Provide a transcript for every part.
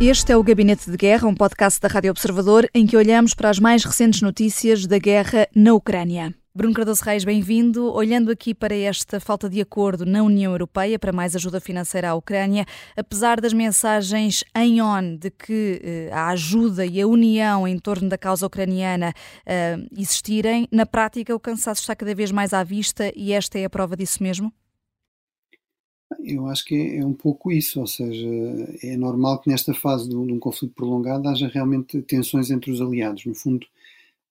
Este é o Gabinete de Guerra, um podcast da Rádio Observador em que olhamos para as mais recentes notícias da guerra na Ucrânia. Bruno Cardoso Reis, bem-vindo. Olhando aqui para esta falta de acordo na União Europeia para mais ajuda financeira à Ucrânia, apesar das mensagens em ON de que eh, a ajuda e a união em torno da causa ucraniana eh, existirem, na prática o cansaço está cada vez mais à vista e esta é a prova disso mesmo? Eu acho que é, um pouco isso, ou seja, é normal que nesta fase de um, de um conflito prolongado haja realmente tensões entre os aliados. No fundo,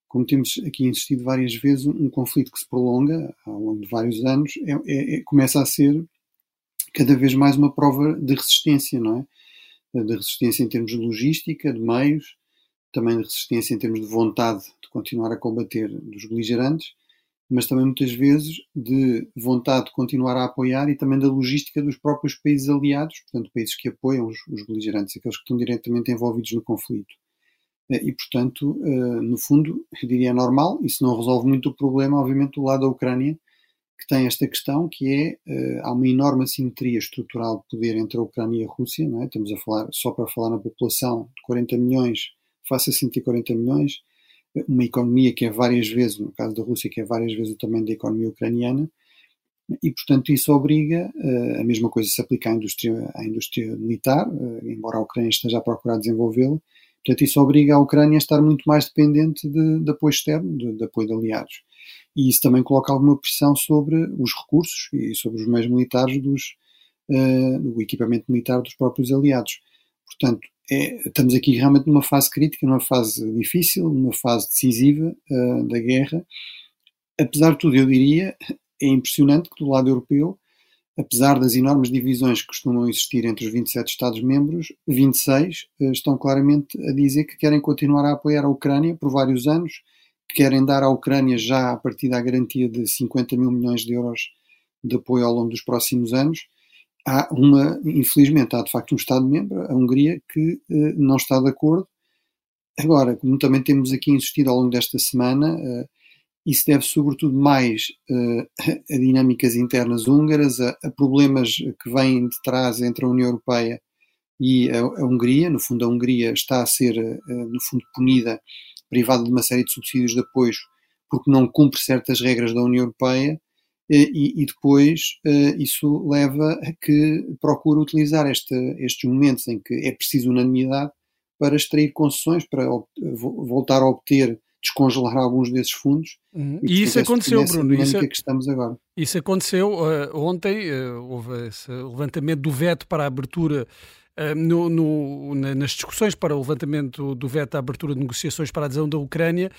como temos aqui insistido várias vezes, um conflito que se prolonga ao longo de vários anos é, é, é, começa a ser cada vez mais uma prova de resistência, não é? De resistência em termos de logística, de meios, também de resistência em termos de vontade de continuar a combater dos beligerantes, mas também muitas vezes de vontade de continuar a apoiar e também da logística dos próprios países aliados, portanto, países que apoiam os, os beligerantes, aqueles que estão diretamente envolvidos no conflito. Eh, e, portanto, eh, no fundo, eu diria normal, isso não resolve muito o problema, obviamente, do lado da Ucrânia, que tem esta questão que é, eh, há uma enorme assimetria estrutural de poder entre a Ucrânia e a Rússia, não é? estamos a falar, só para falar na população, de 40 milhões face a 140 milhões, uma economia que é várias vezes, no caso da Rússia, que é várias vezes o tamanho da economia ucraniana, e portanto isso obriga, a mesma coisa se aplica à indústria, à indústria militar, embora a Ucrânia esteja a procurar desenvolvê-la, Portanto, isso obriga a Ucrânia a estar muito mais dependente de, de apoio externo, de, de, apoio de aliados. E isso também coloca alguma pressão sobre os recursos e sobre os meios militares dos, uh, do equipamento militar dos próprios aliados. Portanto, é, estamos aqui realmente numa fase crítica, numa fase difícil, numa fase decisiva uh, da guerra. Apesar de tudo, eu diria, é impressionante que do lado europeu apesar das enormes divisões que costumam existir entre os 27 Estados-membros, 26 eh, estão claramente a dizer que querem continuar a apoiar a Ucrânia por vários anos, que querem dar à Ucrânia já a partir da garantia de 50 mil milhões de euros de apoio ao longo dos próximos anos. Há uma, infelizmente, há de facto um Estado-membro, a Hungria, que eh, não está de acordo. Agora, como também temos aqui insistido ao longo desta semana, eh, isso deve sobretudo mais uh, a dinâmicas internas húngaras, a, a, problemas que vêm de trás entre a União Europeia e a, a Hungria. No fundo, a Hungria está a ser, uh, no fundo, punida, privada de uma série de subsídios de apoio porque não cumpre certas regras da União Europeia. E, e depois uh, isso leva a que procure utilizar este, estes momentos em que é preciso unanimidade para extrair concessões, para voltar a obter descongelar alguns desses fundos. Uhum. E, e isso aconteceu, Bruno. Isso, é que estamos agora. isso aconteceu uh, ontem, uh, houve esse levantamento do veto para a abertura. Uh, no, no, nas discussões para o levantamento do veto à abertura de negociações para a adesão da Ucrânia,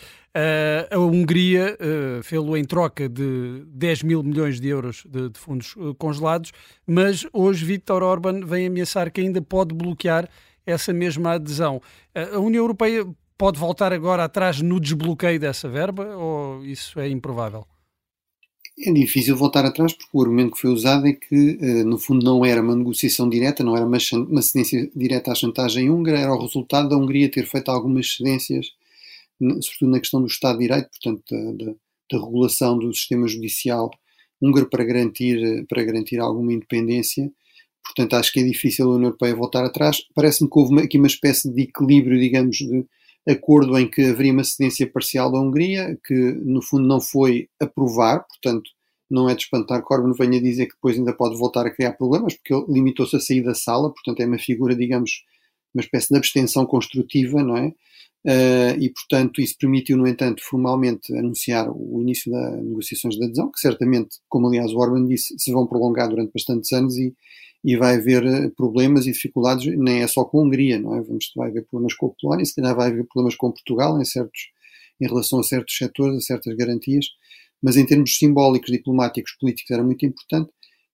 a Hungria fez-lo em troca de 10 mil milhões de euros de, de fundos congelados, mas hoje Viktor Orban vem ameaçar que ainda pode bloquear essa mesma adesão. A União Europeia pode voltar agora atrás no desbloqueio dessa verba ou isso é improvável? É difícil voltar atrás porque o argumento que foi usado é que, eh, no fundo, não era uma negociação direta, não era uma, cedência direta à chantagem húngara, era o resultado da Hungria ter feito algumas cedências, sobretudo na questão do Estado de Direito, portanto, da, da, da regulação do sistema judicial húngaro para garantir, para garantir alguma independência. Portanto, acho que é difícil a União Europeia voltar atrás. Parece-me que houve aqui uma espécie de equilíbrio, digamos, de, acordo em que haveria uma cedência parcial da Hungria, que no fundo não foi aprovar, portanto não é de espantar que Orban venha dizer que depois ainda pode voltar a criar problemas, porque ele limitou-se a sair da sala, portanto é uma figura, digamos, uma espécie de abstenção construtiva, não é? Uh, e, portanto, isso permitiu, no entanto, formalmente anunciar o início das negociações de adesão, que certamente, como aliás o Orban disse, se vão prolongar durante bastantes anos e, e vai haver eh, problemas e dificuldades, nem é só com a Hungria, não é? Vamos, vai haver problemas com a Polónia, se calhar vai haver problemas com Portugal em, certos, em relação a certos setores, a certas garantias, mas em termos simbólicos, diplomáticos, políticos era muito importante.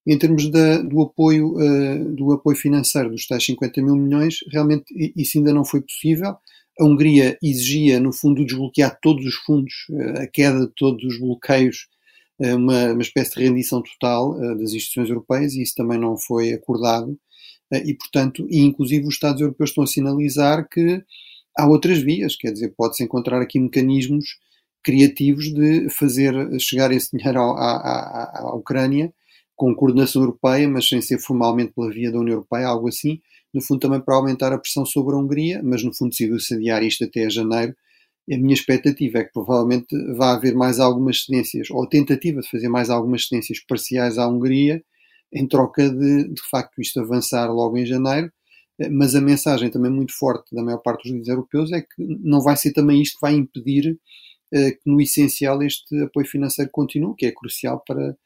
Em termos da, do, apoio, uh, do apoio financeiro dos tais 50 mil milhões, realmente isso ainda não foi possível. A Hungria exigia, no fundo, desbloquear todos os fundos, uh, a queda de todos os bloqueios uma, uma espécie de rendição total uh, das instituições europeias e isso também não foi acordado uh, e, portanto, e inclusive os Estados europeus estão a sinalizar que há outras vias, quer dizer, pode-se encontrar aqui mecanismos criativos de fazer chegar esse dinheiro à, à, à Ucrânia com coordenação europeia, mas sem ser formalmente pela via da União Europeia, algo assim, no fundo também para aumentar a pressão sobre a Hungria, mas no fundo decidiu-se adiar isto até janeiro. A minha expectativa é que provavelmente vá haver mais algumas cedências, ou tentativa de fazer mais algumas cedências parciais à Hungria, em troca de, de facto, isto avançar logo em janeiro. Mas a mensagem também muito forte da maior parte dos líderes europeus é que não vai ser também isto que vai impedir eh, que, no essencial, este apoio financeiro continue, que é crucial para,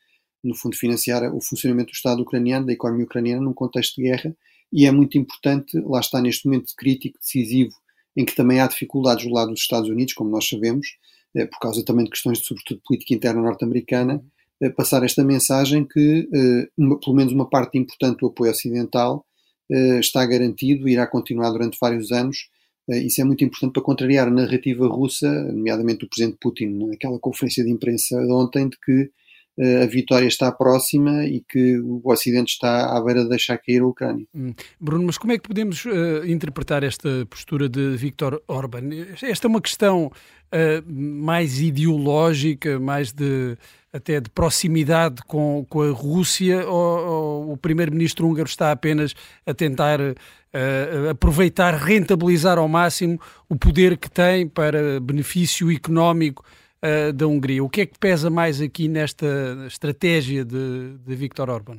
no fundo, financiar o funcionamento do Estado ucraniano, da economia ucraniana, num contexto de guerra, e é muito importante, lá está neste momento crítico, decisivo, em que também há dificuldades do lado dos Estados Unidos, como nós sabemos, eh, por causa também de questões de, sobretudo, política interna norte-americana, eh, passar esta mensagem que, eh, uma, pelo menos uma parte importante do apoio ocidental está garantido e irá continuar durante vários anos. Isso é muito importante para contrariar a narrativa russa, nomeadamente do presidente Putin, naquela conferência de imprensa de ontem, de que a vitória está próxima e que o Ocidente está à beira de deixar cair a Ucrânia. Hum. Bruno, mas como é que podemos uh, interpretar esta postura de Viktor Orban? Esta é uma questão uh, mais ideológica, mais de até de proximidade com, com a Rússia, ou, ou o primeiro-ministro húngaro está apenas a tentar uh, aproveitar, rentabilizar ao máximo o poder que tem para benefício económico uh, da Hungria. O que é que pesa mais aqui nesta estratégia de, de Viktor Orban?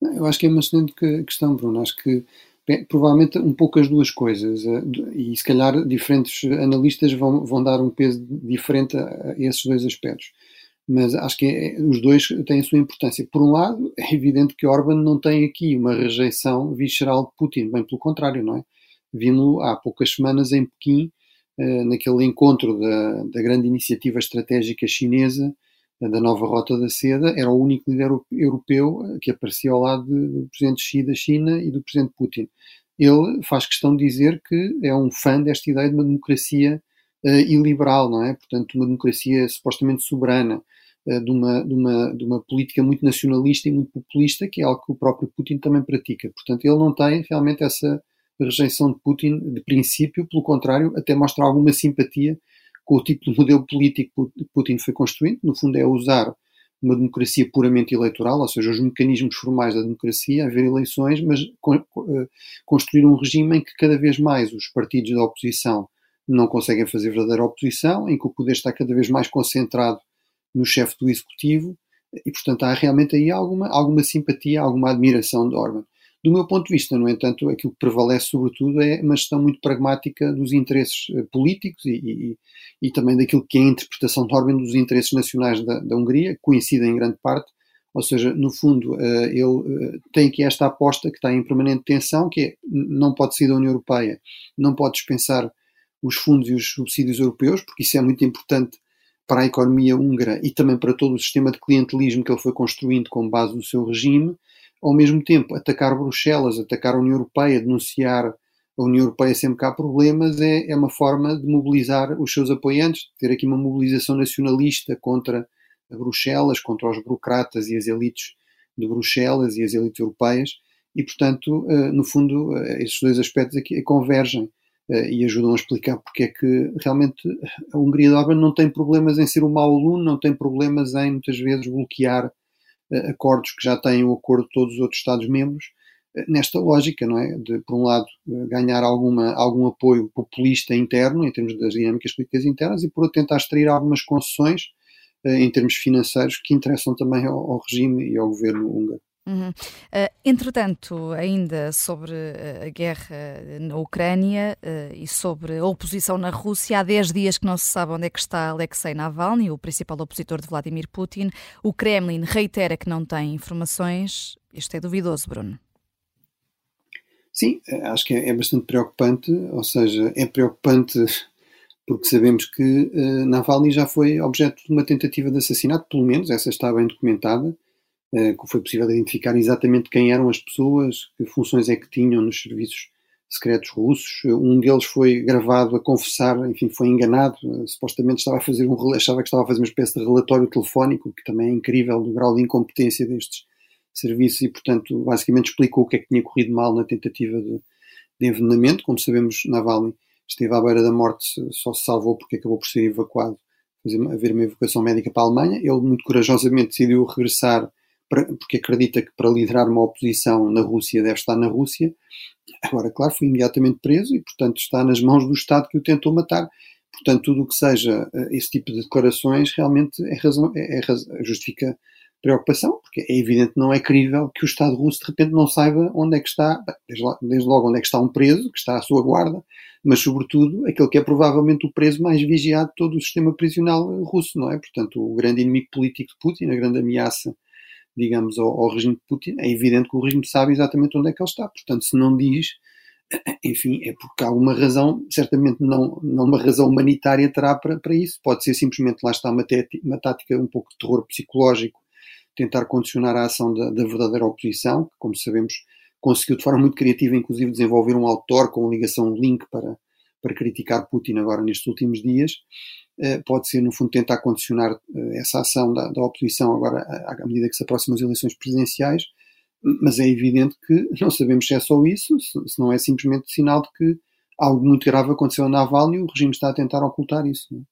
Eu acho que é uma excelente questão, Bruno. Acho que é, provavelmente um pouco as duas coisas uh, e se calhar diferentes analistas vão, vão dar um peso diferente a, a esses dois aspectos. Mas acho que é, os dois têm a sua importância. Por um lado, é evidente que Orban não tem aqui uma rejeição visceral de Putin, bem pelo contrário, não é? Vimos há poucas semanas em Pequim eh, naquele encontro da, da, grande iniciativa estratégica chinesa, eh, da nova Rota da Seda, era o único líder europeu eh, que aparecia ao lado do presidente Xi da China e do presidente Putin. Ele faz questão de dizer que é um fã desta ideia de uma democracia uh, iliberal, não é? Portanto, uma democracia supostamente soberana, uh, de, uma, de, uma, de uma política muito nacionalista e muito populista, que é algo que o próprio Putin também pratica. Portanto, ele não tem realmente essa rejeição de Putin de princípio, pelo contrário, até mostra alguma simpatia com o tipo de modelo político que Putin foi construindo. No fundo, é usar uma democracia puramente eleitoral, ou seja, os mecanismos formais da democracia, haver eleições, mas eh, construir um regime em que cada vez mais os partidos da oposição não conseguem fazer verdadeira oposição, em que o poder está cada vez mais concentrado no chefe do executivo, e portanto há realmente aí alguma, alguma simpatia, alguma admiração de Orban. Do meu ponto de vista, no entanto, aquilo que prevalece sobretudo é uma gestão muito pragmática dos interesses eh, políticos e, e, e também daquilo que é a interpretação de Orban dos interesses nacionais da, da Hungria, que coincidem em grande parte, ou seja, no fundo, uh, ele uh, tem aqui esta aposta que está em permanente tensão, que é, não pode sair da União Europeia, não pode dispensar os fundos e os subsídios europeus, porque isso é muito importante para a economia húngara e também para todo o sistema de clientelismo que ele foi construindo com base no seu regime, ao mesmo tempo, atacar Bruxelas, atacar a União Europeia, denunciar a União Europeia sempre que há problemas, é, é uma forma de mobilizar os seus apoiantes, ter aqui uma mobilização nacionalista contra Bruxelas, contra os burocratas e as elites de Bruxelas e as elites europeias, e portanto, eh, no fundo, eh, esses dois aspectos aqui convergem eh, e ajudam a explicar porque é que realmente a Hungria de Orban não tem problemas em ser um mau aluno, não tem problemas em muitas vezes bloquear acordos que já têm o acordo de todos os outros Estados-membros, eh, nesta lógica, não é? De, por um lado, eh, ganhar alguma, algum apoio populista interno, em termos das dinâmicas políticas internas, e por outro, tentar extrair algumas concessões eh, em termos financeiros que interessam também ao, ao regime e ao governo húngaro. Uhum. Uh, entretanto, ainda sobre a guerra na Ucrânia uh, e sobre a oposição na Rússia, há 10 dias que não se sabe onde é que está Alexei Navalny, o principal opositor de Vladimir Putin. O Kremlin reitera que não tem informações. Isto é duvidoso, Bruno. Sim, eh, acho que é, é bastante preocupante, ou seja, é preocupante porque sabemos que uh, Navalny já foi objeto de uma tentativa de assassinato, pelo menos, essa está bem documentada, eh, que foi possível identificar exatamente quem eram as pessoas, que funções é que tinham nos serviços secretos russos. Um deles foi gravado a confessar, enfim, foi enganado, eh, supostamente estava a fazer um achava que estava a fazer uma espécie de relatório telefónico, que também é incrível do grau de incompetência destes serviços e, portanto, basicamente explicou o que é que tinha corrido mal na tentativa de, de envenenamento. Como sabemos, Navalny esteve à beira da morte, só se salvou porque acabou por ser evacuado, fazer, haver uma evacuação médica para a Alemanha. Ele muito corajosamente decidiu regressar porque acredita que para liderar uma oposição na Rússia deve estar na Rússia. Agora, claro, foi imediatamente preso e, portanto, está nas mãos do Estado que o tentou matar. Portanto, tudo o que seja eh, esse tipo de declarações realmente é razão, é, é, justifica preocupação, porque é evidente não é crível que o Estado russo de repente não saiba onde é que está, desde, desde logo onde é que está um preso, que está à sua guarda, mas sobretudo aquele que é provavelmente o preso mais vigiado de todo o sistema prisional russo, não é? Portanto, o grande inimigo político de Putin, a grande ameaça, digamos, ao, ao regime de Putin, é evidente que o regime sabe exatamente onde é que ele está. Portanto, se não diz, enfim, é porque há uma razão, certamente não, não uma razão humanitária terá para, para isso. Pode ser simplesmente, lá está, uma, uma tática um pouco de terror psicológico, tentar condicionar a ação da, da verdadeira oposição, que, como sabemos, conseguiu de forma muito criativa, inclusive, desenvolver um autor com ligação link para, para criticar Putin agora nestes últimos dias. Uh, pode ser, no fundo, tentar condicionar uh, essa ação da, da oposição agora à, à medida que se aproximam as eleições presidenciais, mas é evidente que não sabemos se é só isso, se, se não é simplesmente sinal de que algo muito grave aconteceu na Navalny e o regime está a tentar ocultar isso. Não é?